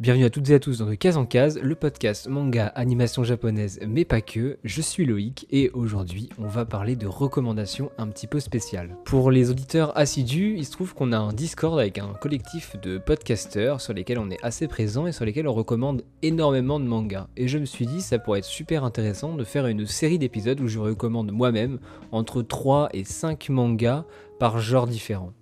Bienvenue à toutes et à tous dans De Case en Case, le podcast manga animation japonaise, mais pas que. Je suis Loïc et aujourd'hui on va parler de recommandations un petit peu spéciales. Pour les auditeurs assidus, il se trouve qu'on a un Discord avec un collectif de podcasters sur lesquels on est assez présent et sur lesquels on recommande énormément de mangas. Et je me suis dit ça pourrait être super intéressant de faire une série d'épisodes où je recommande moi-même entre 3 et 5 mangas par genre différent.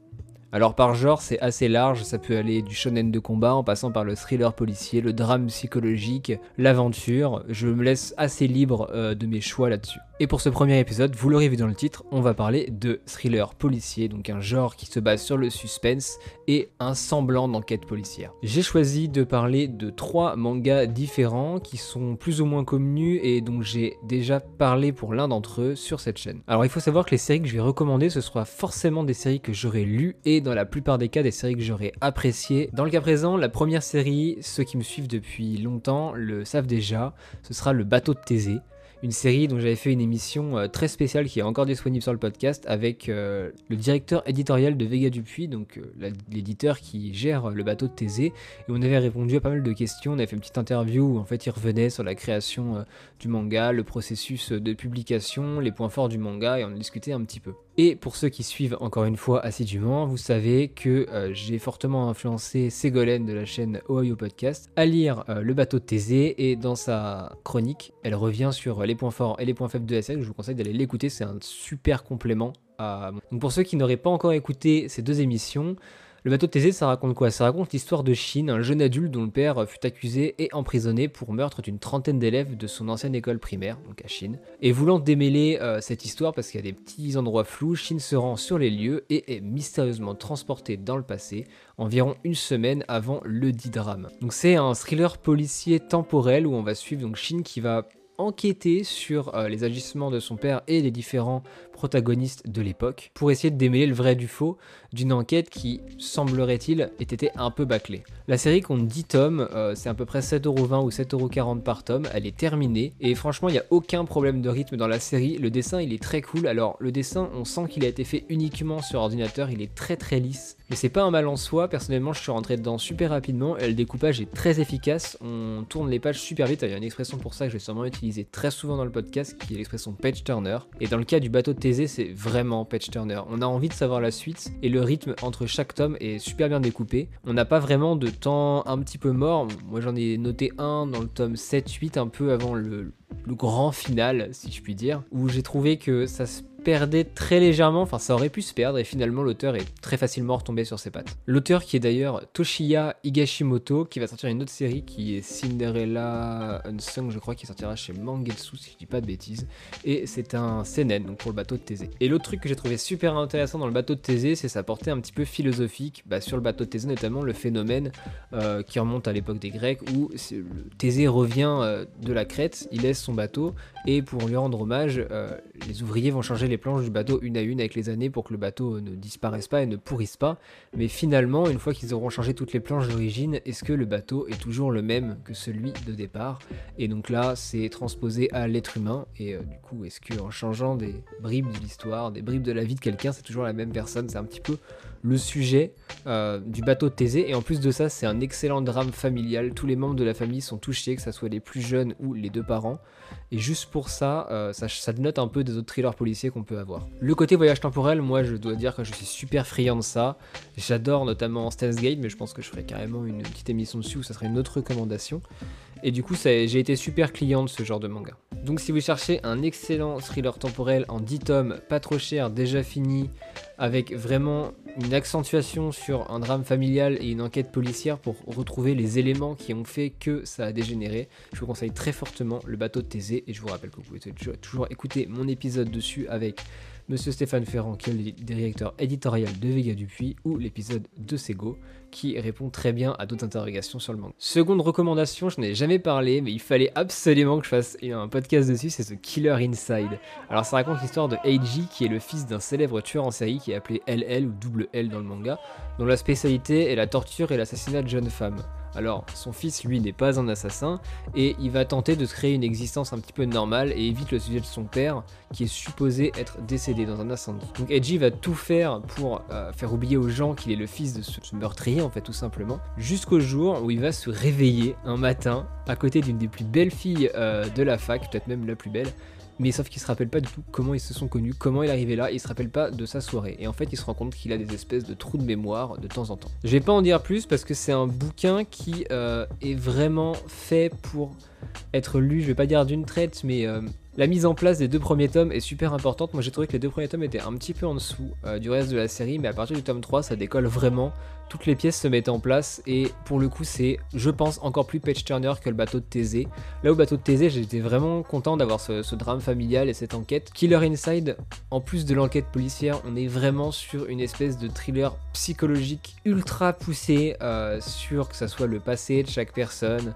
Alors par genre, c'est assez large, ça peut aller du shonen de combat en passant par le thriller policier, le drame psychologique, l'aventure. Je me laisse assez libre euh, de mes choix là-dessus. Et pour ce premier épisode, vous l'aurez vu dans le titre, on va parler de thriller policier, donc un genre qui se base sur le suspense et un semblant d'enquête policière. J'ai choisi de parler de trois mangas différents qui sont plus ou moins connus et dont j'ai déjà parlé pour l'un d'entre eux sur cette chaîne. Alors il faut savoir que les séries que je vais recommander, ce sera forcément des séries que j'aurais lues et dans la plupart des cas des séries que j'aurais appréciées. Dans le cas présent, la première série, ceux qui me suivent depuis longtemps le savent déjà, ce sera le bateau de Thésée une série dont j'avais fait une émission euh, très spéciale qui est encore disponible sur le podcast avec euh, le directeur éditorial de Vega Dupuis, donc euh, l'éditeur qui gère le bateau de Thésée. Et on avait répondu à pas mal de questions. On avait fait une petite interview où en fait il revenait sur la création du manga, le processus de publication, les points forts du manga et on a discuté un petit peu. Et pour ceux qui suivent encore une fois assidûment, vous savez que j'ai fortement influencé Ségolène de la chaîne Ohio Podcast à lire Le bateau de Thésée et dans sa chronique, elle revient sur les points forts et les points faibles de série. Je vous conseille d'aller l'écouter, c'est un super complément. Donc pour ceux qui n'auraient pas encore écouté ces deux émissions, le bateau de Thésée, ça raconte quoi? Ça raconte l'histoire de Shin, un jeune adulte dont le père fut accusé et emprisonné pour meurtre d'une trentaine d'élèves de son ancienne école primaire, donc à Shin. Et voulant démêler euh, cette histoire parce qu'il y a des petits endroits flous, Shin se rend sur les lieux et est mystérieusement transporté dans le passé, environ une semaine avant le dit drame. Donc c'est un thriller policier temporel où on va suivre donc Shin qui va enquêter sur euh, les agissements de son père et les différents protagonistes de l'époque pour essayer de démêler le vrai du faux d'une enquête qui, semblerait-il, ait été un peu bâclée. La série compte 10 tomes, euh, c'est à peu près 7,20€ ou 7,40€ par tome, elle est terminée et franchement il n'y a aucun problème de rythme dans la série, le dessin il est très cool, alors le dessin on sent qu'il a été fait uniquement sur ordinateur, il est très très lisse, mais c'est pas un mal en soi, personnellement je suis rentré dedans super rapidement, le découpage est très efficace, on tourne les pages super vite, il y a une expression pour ça que je vais sûrement utiliser très souvent dans le podcast qui est l'expression page turner, et dans le cas du bateau de Thésée c'est vraiment page turner, on a envie de savoir la suite et le rythme entre chaque tome est super bien découpé, on n'a pas vraiment de temps un petit peu mort, moi j'en ai noté un dans le tome 7-8 un peu avant le, grand final si je puis dire, où j'ai trouvé que ça se perdait très légèrement, enfin ça aurait pu se perdre et finalement l'auteur est très facilement retombé sur ses pattes. L'auteur qui est d'ailleurs Toshiya Higashimoto qui va sortir une autre série qui est Cinderella Unsung je crois qui sortira chez Mangetsu si je dis pas de bêtises et c'est un seinen donc pour le bateau de Thésée. Et l'autre truc que j'ai trouvé super intéressant dans le bateau de Thésée c'est sa portée un petit peu philosophique bah, sur le bateau de Thésée notamment le phénomène euh, qui remonte à l'époque des Grecs où Thésée revient euh, de la Crète, il laisse son bateau et pour lui rendre hommage euh, les ouvriers vont changer les planches du bateau une à une avec les années pour que le bateau ne disparaisse pas et ne pourrisse pas. Mais finalement, une fois qu'ils auront changé toutes les planches d'origine, est-ce que le bateau est toujours le même que celui de départ? Et donc là, c'est transposé à l'être humain. Et euh, du coup, est-ce qu'en changeant des bribes de l'histoire, des bribes de la vie de quelqu'un, c'est toujours la même personne? C'est un petit peu le sujet euh, du bateau de Thésée. Et en plus de ça, c'est un excellent drame familial. Tous les membres de la famille sont touchés, que ce soit les plus jeunes ou les deux parents. Et juste pour ça, euh, ça, ça note un peu des autres thrillers policiers qu'on peut avoir. Le côté voyage temporel, moi je dois dire que je suis super friand de ça. J'adore notamment Steins Gate, mais je pense que je ferai carrément une petite émission dessus où ça serait une autre recommandation. Et du coup, j'ai été super client de ce genre de manga. Donc si vous cherchez un excellent thriller temporel en 10 tomes, pas trop cher, déjà fini, avec vraiment une accentuation sur un drame familial et une enquête policière pour retrouver les éléments qui ont fait que ça a dégénéré, je vous conseille très fortement Le bateau de Thésée et je vous rappelle que vous pouvez toujours écouter mon épisode dessus avec Monsieur Stéphane Ferrand, qui est le directeur éditorial de Vega Dupuis, ou l'épisode de Sego, qui répond très bien à d'autres interrogations sur le manga. Seconde recommandation, je n'ai jamais parlé, mais il fallait absolument que je fasse un podcast dessus, c'est The Killer Inside. Alors ça raconte l'histoire de Eiji, qui est le fils d'un célèbre tueur en série qui est appelé LL ou double L dans le manga, dont la spécialité est la torture et l'assassinat de jeunes femmes. Alors, son fils, lui, n'est pas un assassin, et il va tenter de créer une existence un petit peu normale et évite le sujet de son père, qui est supposé être décédé dans un incendie. Donc Edgy va tout faire pour euh, faire oublier aux gens qu'il est le fils de ce, meurtrier, en fait, tout simplement, jusqu'au jour où il va se réveiller un matin à côté d'une des plus belles filles euh, de la fac, peut-être même la plus belle, mais sauf qu'il se rappelle pas du tout comment ils se sont connus, comment il est arrivé là, il se rappelle pas de sa soirée. Et en fait, il se rend compte qu'il a des espèces de trous de mémoire de temps en temps. Je vais pas en dire plus parce que c'est un bouquin qui euh, est vraiment fait pour être lu, je vais pas dire d'une traite, mais euh, la mise en place des deux premiers tomes est super importante. Moi j'ai trouvé que les deux premiers tomes étaient un petit peu en dessous euh, du reste de la série, mais à partir du tome 3 ça décolle vraiment. Toutes les pièces se mettent en place et pour le coup c'est, je pense, encore plus page turner que le bateau de Thésée. Là au bateau de Thésée j'étais vraiment content d'avoir ce, drame familial et cette enquête. Killer Inside, en plus de l'enquête policière, on est vraiment sur une espèce de thriller psychologique ultra poussé euh, sur que ça soit le passé de chaque personne,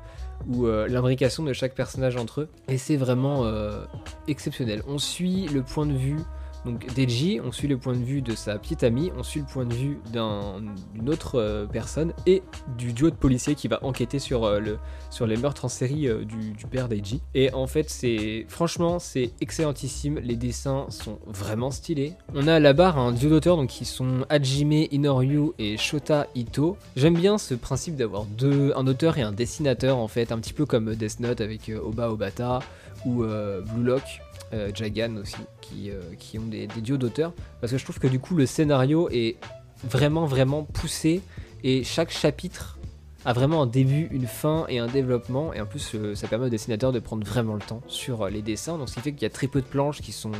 ou euh, l'imbrication de chaque personnage entre eux. Et c'est vraiment euh, exceptionnel. On suit le point de vue donc Deji, on suit le point de vue de sa petite amie, on suit le point de vue d'une autre euh, personne et du duo de policiers qui va enquêter sur, euh, les meurtres en série euh, du, père Deji. Et en fait, c'est franchement, c'est excellentissime. Les dessins sont vraiment stylés. On a à la barre un duo d'auteurs qui sont Hajime Inoryu et Shota Ito. J'aime bien ce principe d'avoir deux, un auteur et un dessinateur en fait, un petit peu comme Death Note avec Oba Obata ou Blue Lock euh, Jagan aussi, qui, euh, qui ont des, des duos d'auteurs, parce que je trouve que du coup le scénario est vraiment vraiment poussé et chaque chapitre a vraiment un début, une fin et un développement. Et en plus, euh, ça permet aux dessinateurs de prendre vraiment le temps sur les dessins. Donc, ce qui fait qu'il y a très peu de planches qui sont,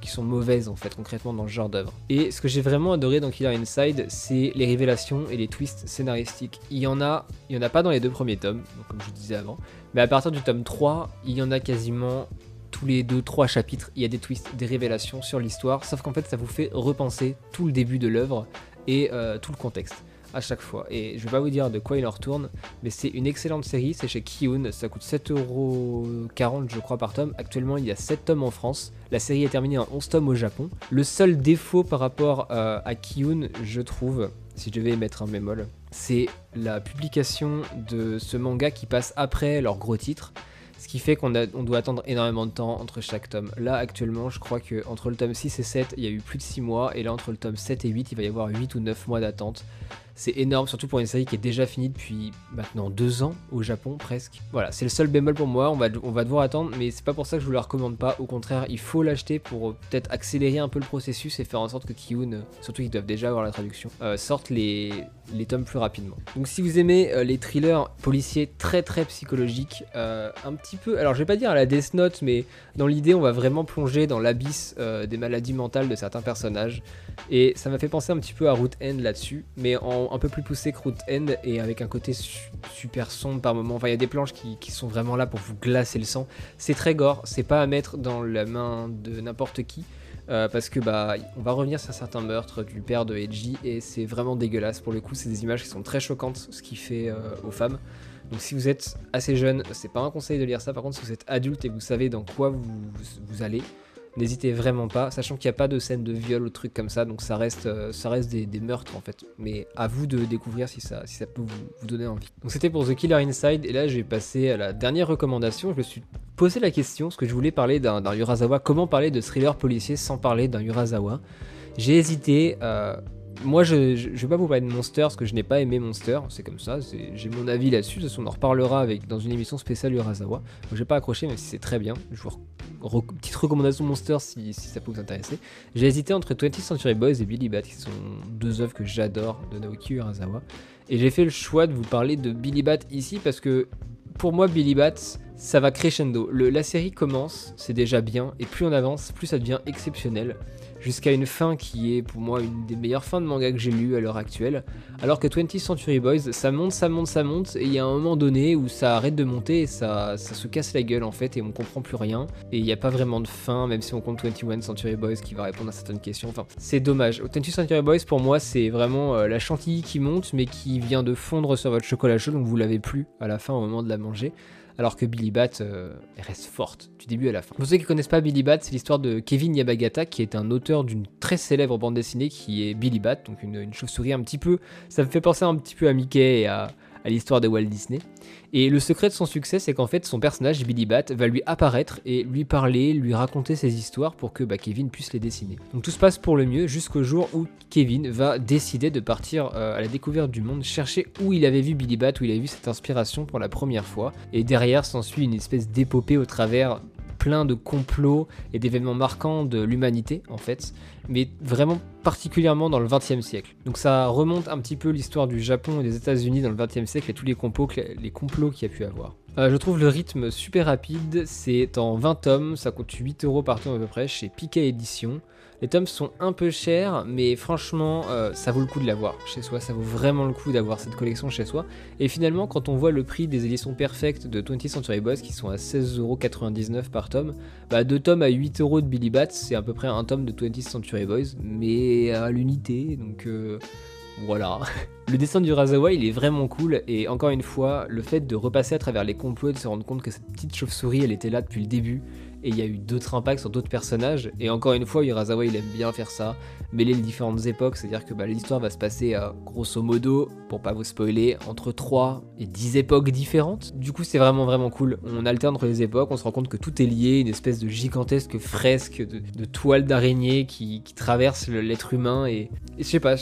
qui sont mauvaises en fait, concrètement dans ce genre d'œuvre. Et ce que j'ai vraiment adoré dans Killer Inside, c'est les révélations et les twists scénaristiques. Il y en a, il y en a pas dans les deux premiers tomes, comme je disais avant. Mais à partir du tome 3, il y en a quasiment tous les 2-3 chapitres, il y a des twists, des révélations sur l'histoire, sauf qu'en fait ça vous fait repenser tout le début de l'œuvre et euh, tout le contexte à chaque fois. Et je vais pas vous dire de quoi il en retourne, mais c'est une excellente série, c'est chez Kiyun, ça coûte 7,40€ je crois par tome. Actuellement il y a 7 tomes en France, la série est terminée en 11 tomes au Japon. Le seul défaut par rapport euh, à Kiyun, je trouve, si je devais mettre un bémol, c'est la publication de ce manga qui passe après leur gros titre. Qui fait qu'on doit attendre énormément de temps entre chaque tome. Là, actuellement, je crois que entre le tome 6 et 7, il y a eu plus de 6 mois. Et là, entre le tome 7 et 8, il va y avoir 8 ou 9 mois d'attente. C'est énorme, surtout pour une série qui est déjà finie depuis maintenant deux ans au Japon presque. Voilà, c'est le seul bémol pour moi. On va, on va devoir attendre, mais c'est pas pour ça que je vous le recommande pas. Au contraire, il faut l'acheter pour euh, peut-être accélérer un peu le processus et faire en sorte que Kiyun, euh, surtout qu'ils doivent déjà avoir la traduction, euh, sorte les, les tomes plus rapidement. Donc si vous aimez les thrillers policiers très très psychologiques, un petit alors je vais pas dire à la Death Note, mais dans l'idée, on va vraiment plonger dans l'abysse des maladies mentales de certains personnages. Et ça m'a fait penser un petit peu à Root End là-dessus, mais un peu plus poussé que Root End et avec un côté super sombre par moment. Enfin, il y a des planches qui, sont vraiment là pour vous glacer le sang. C'est très gore, c'est pas à mettre dans la main de n'importe qui. Euh, parce que bah on va revenir sur certains meurtres du père de Edgy et c'est vraiment dégueulasse pour le coup c'est des images qui sont très choquantes ce qu'il fait euh, aux femmes donc si vous êtes assez jeune c'est pas un conseil de lire ça par contre si vous êtes adulte et vous savez dans quoi vous, allez N'hésitez vraiment pas, sachant qu'il n'y a pas de scène de viol ou de trucs comme ça, donc ça reste, euh, des, meurtres en fait. Mais à vous de découvrir si ça, peut vous, donner envie. Donc c'était pour The Killer Inside, et là j'ai passé à la dernière recommandation. Je me suis posé la question, ce que je voulais parler d'un Urasawa, comment parler de thriller policier sans parler d'un Urasawa? J'ai hésité. Euh, moi, je, je, vais pas vous parler de Monster parce que je n'ai pas aimé Monster, c'est comme ça, j'ai mon avis là-dessus. De on en reparlera dans une émission spéciale Urasawa. Je j'ai pas accroché, même si c'est très bien. Je vous petite recommandation Monster si, ça peut vous intéresser. J'ai hésité entre 20th Century Boys et Billy Bat, qui sont deux œuvres que j'adore de Naoki Urasawa. Et j'ai fait le choix de vous parler de Billy Bat ici parce que pour moi, Billy Bat, ça va crescendo. La série commence, c'est déjà bien, et plus on avance, plus ça devient exceptionnel jusqu'à une fin qui est pour moi une des meilleures fins de manga que j'ai lu à l'heure actuelle. Alors que 20th Century Boys, ça monte, ça monte, ça monte, et il y a un moment donné où ça arrête de monter et ça, ça se casse la gueule en fait, et on comprend plus rien. Et il n'y a pas vraiment de fin, même si on compte 21 Century Boys qui va répondre à certaines questions. Enfin, c'est dommage. 20th Century Boys pour moi, c'est vraiment euh, la chantilly qui monte, mais qui vient de fondre sur votre chocolat chaud, donc vous l'avez plus à la fin au moment de la manger alors que Billy Bat euh, reste forte du début à la fin. Pour ceux qui ne connaissent pas Billy Bat, c'est l'histoire de Kevin Yabagata, qui est un auteur d'une très célèbre bande dessinée qui est Billy Bat, donc une, chauve-souris un petit peu. Ça me fait penser un petit peu à Mickey et à, à l'histoire de Walt Disney. Et le secret de son succès, c'est qu'en fait, son personnage, Billy Bat, va lui apparaître et lui parler, lui raconter ses histoires pour que bah, Kevin puisse les dessiner. Donc tout se passe pour le mieux jusqu'au jour où Kevin va décider de partir euh, à la découverte du monde, chercher où il avait vu Billy Bat, où il avait vu cette inspiration pour la première fois. Et derrière s'ensuit une espèce d'épopée au travers plein de complots et d'événements marquants de l'humanité en fait, mais vraiment particulièrement dans le XXe siècle. Donc ça remonte un petit peu l'histoire du Japon et des États-Unis dans le XXe siècle et tous les complots, les qu'il y a pu avoir. Euh, je trouve le rythme super rapide, c'est en 20 tomes, ça coûte 8 euros par tome à peu près chez Pika Édition. Les tomes sont un peu chers, mais franchement, euh, ça vaut le coup de l'avoir chez soi. Ça vaut vraiment le coup d'avoir cette collection chez soi. Et finalement, quand on voit le prix des éditions perfectes de 20th Century Boys, qui sont à 16,99€ par tome, bah deux tomes à 8€ de Billy Bats, c'est à peu près un tome de 20th Century Boys, mais à l'unité. Donc euh, voilà. Le dessin du Razawa, il est vraiment cool, et encore une fois, le fait de repasser à travers les complots et de se rendre compte que cette petite chauve-souris, elle était là depuis le début, et il y a eu d'autres impacts sur d'autres personnages. Et encore une fois, Urasawa il aime bien faire ça, mêler les différentes époques, c'est-à-dire que bah, l'histoire va se passer à grosso modo, pour pas vous spoiler, entre 3 et 10 époques différentes. Du coup, c'est vraiment vraiment cool. On alterne entre les époques, on se rend compte que tout est lié, une espèce de gigantesque fresque de, toile d'araignée qui, traverse l'être humain. Et, je sais pas,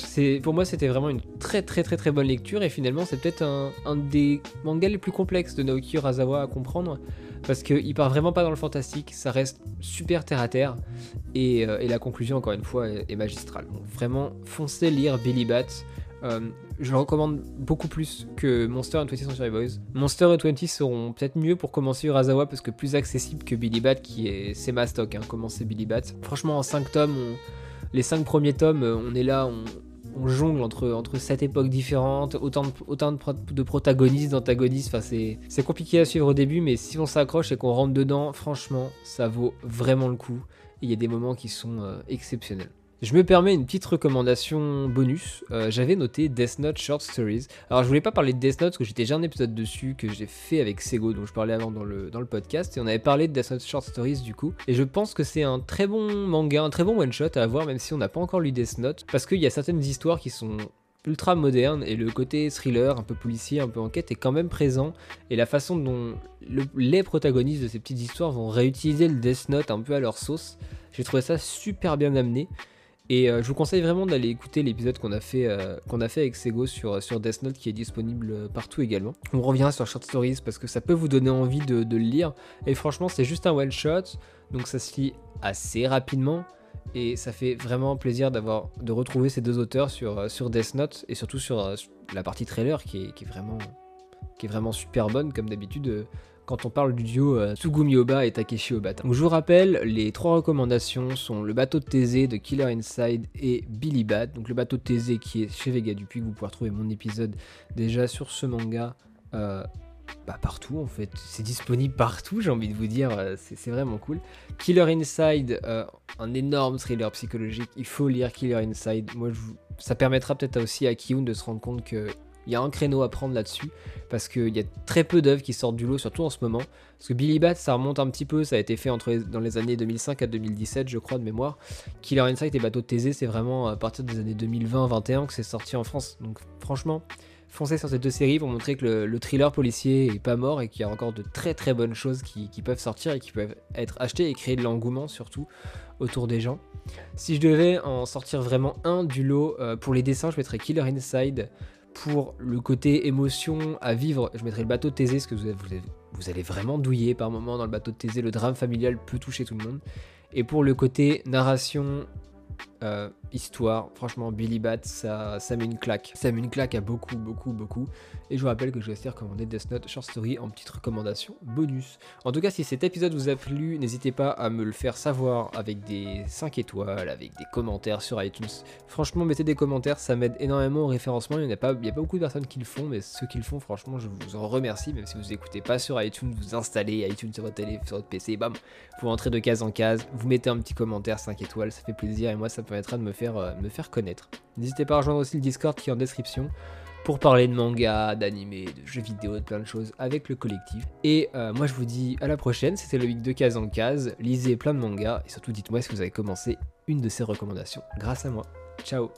pour moi c'était vraiment une très très très très bonne lecture, et finalement c'est peut-être un, un des mangas les plus complexes de Naoki Urasawa à comprendre parce qu'il part vraiment pas dans le fantastique, ça reste super terre à terre, et, euh, la conclusion, encore une fois, est, magistrale. vraiment, foncez lire Billy Bat. Euh, je le recommande beaucoup plus que Monster and 20 Century Boys. Monster et 20 seront peut-être mieux pour commencer Urasawa parce que plus accessible que Billy Bat qui est c'est ma stock, hein, commencer Billy Bat. Franchement en 5 tomes, les 5 premiers tomes, on est là, on, on jongle entre, entre sept époques différentes, autant de, autant de, protagonistes, d'antagonistes. C'est compliqué à suivre au début, mais si on s'accroche et qu'on rentre dedans, franchement, ça vaut vraiment le coup. Il y a des moments qui sont euh, exceptionnels. Je me permets une petite recommandation bonus. Euh, j'avais noté Death Note Short Stories. Alors je voulais pas parler de Death Note parce que j'étais déjà un épisode dessus que j'ai fait avec Sego dont je parlais avant dans le, dans le podcast et on avait parlé de Death Note Short Stories du coup. Et je pense que c'est un très bon manga, un très bon one shot à avoir même si on n'a pas encore lu Death Note parce qu'il y a certaines histoires qui sont ultra modernes et le côté thriller, un peu policier, un peu enquête est quand même présent et la façon dont les protagonistes de ces petites histoires vont réutiliser le Death Note un peu à leur sauce, j'ai trouvé ça super bien amené et euh, je vous conseille vraiment d'aller écouter l'épisode qu'on a, fait, euh, a fait avec Sego sur, sur Death Note qui est disponible partout également. On revient sur Short Stories parce que ça peut vous donner envie de, le lire. Et franchement, c'est juste un one shot, donc ça se lit assez rapidement. Et ça fait vraiment plaisir de retrouver ces deux auteurs sur, euh, sur Death Note et surtout sur, la partie trailer qui est, qui est, vraiment, qui est vraiment super bonne comme d'habitude quand on parle du duo euh, Tsugumi Oba et Takeshi Obata. Donc je vous rappelle, les trois recommandations sont le bateau de Thésée de Killer Inside et Billy Bat. Donc le bateau de Thésée qui est chez Vega Dupuis, vous pouvez retrouver mon épisode déjà sur ce manga. Euh, bah, partout en fait, c'est disponible partout, j'ai envie de vous dire, euh, c'est vraiment cool. Killer Inside, un énorme thriller psychologique, il faut lire Killer Inside. Moi, ça permettra peut-être aussi à Kiyun de se rendre compte que il y a un créneau à prendre là-dessus parce qu'il y a très peu d'œuvres qui sortent du lot, surtout en ce moment. Parce que Billy Bat, ça remonte un petit peu, ça a été fait entre dans les années 2005 à 2017, je crois, de mémoire. Killer Inside et Bateau de Thésée, c'est vraiment à partir des années 2020-21 que c'est sorti en France. Donc franchement, foncez sur ces deux séries pour montrer que le, thriller policier est pas mort et qu'il y a encore de très très bonnes choses qui, peuvent sortir et qui peuvent être achetées et créer de l'engouement surtout autour des gens. Si je devais en sortir vraiment un du lot, euh, pour les dessins, je mettrais Killer Inside pour le côté émotion à vivre, je mettrai le bateau de Thésée, parce que vous, vous, allez vraiment douiller par moment dans le bateau de Thésée. Le drame familial peut toucher tout le monde. Et pour le côté narration, euh, histoire, franchement, Billy Bat, ça, ça met une claque. Ça met une claque à beaucoup, beaucoup, beaucoup. Et je vous rappelle que je vais aussi recommander Death Note Short Story en petite recommandation bonus. En tout cas, si cet épisode vous a plu, n'hésitez pas à me le faire savoir avec des 5 étoiles, avec des commentaires sur iTunes. Franchement, mettez des commentaires, ça m'aide énormément au référencement. Il n'y a, pas, a pas beaucoup de personnes qui le font, mais ceux qui le font, franchement, je vous en remercie. Même si vous n'écoutez pas sur iTunes, vous installez iTunes sur votre télé, sur votre PC, bam, vous rentrez de case en case, vous mettez un petit commentaire 5 étoiles, ça fait plaisir et moi, ça me permettra de me faire, euh, me faire connaître. N'hésitez pas à rejoindre aussi le Discord qui est en description pour parler de manga, d'anime, de jeux vidéo, de plein de choses avec le collectif. Et euh, moi je vous dis à la prochaine, c'était le week de case en case, lisez plein de mangas et surtout dites-moi si vous avez commencé une de ces recommandations grâce à moi. Ciao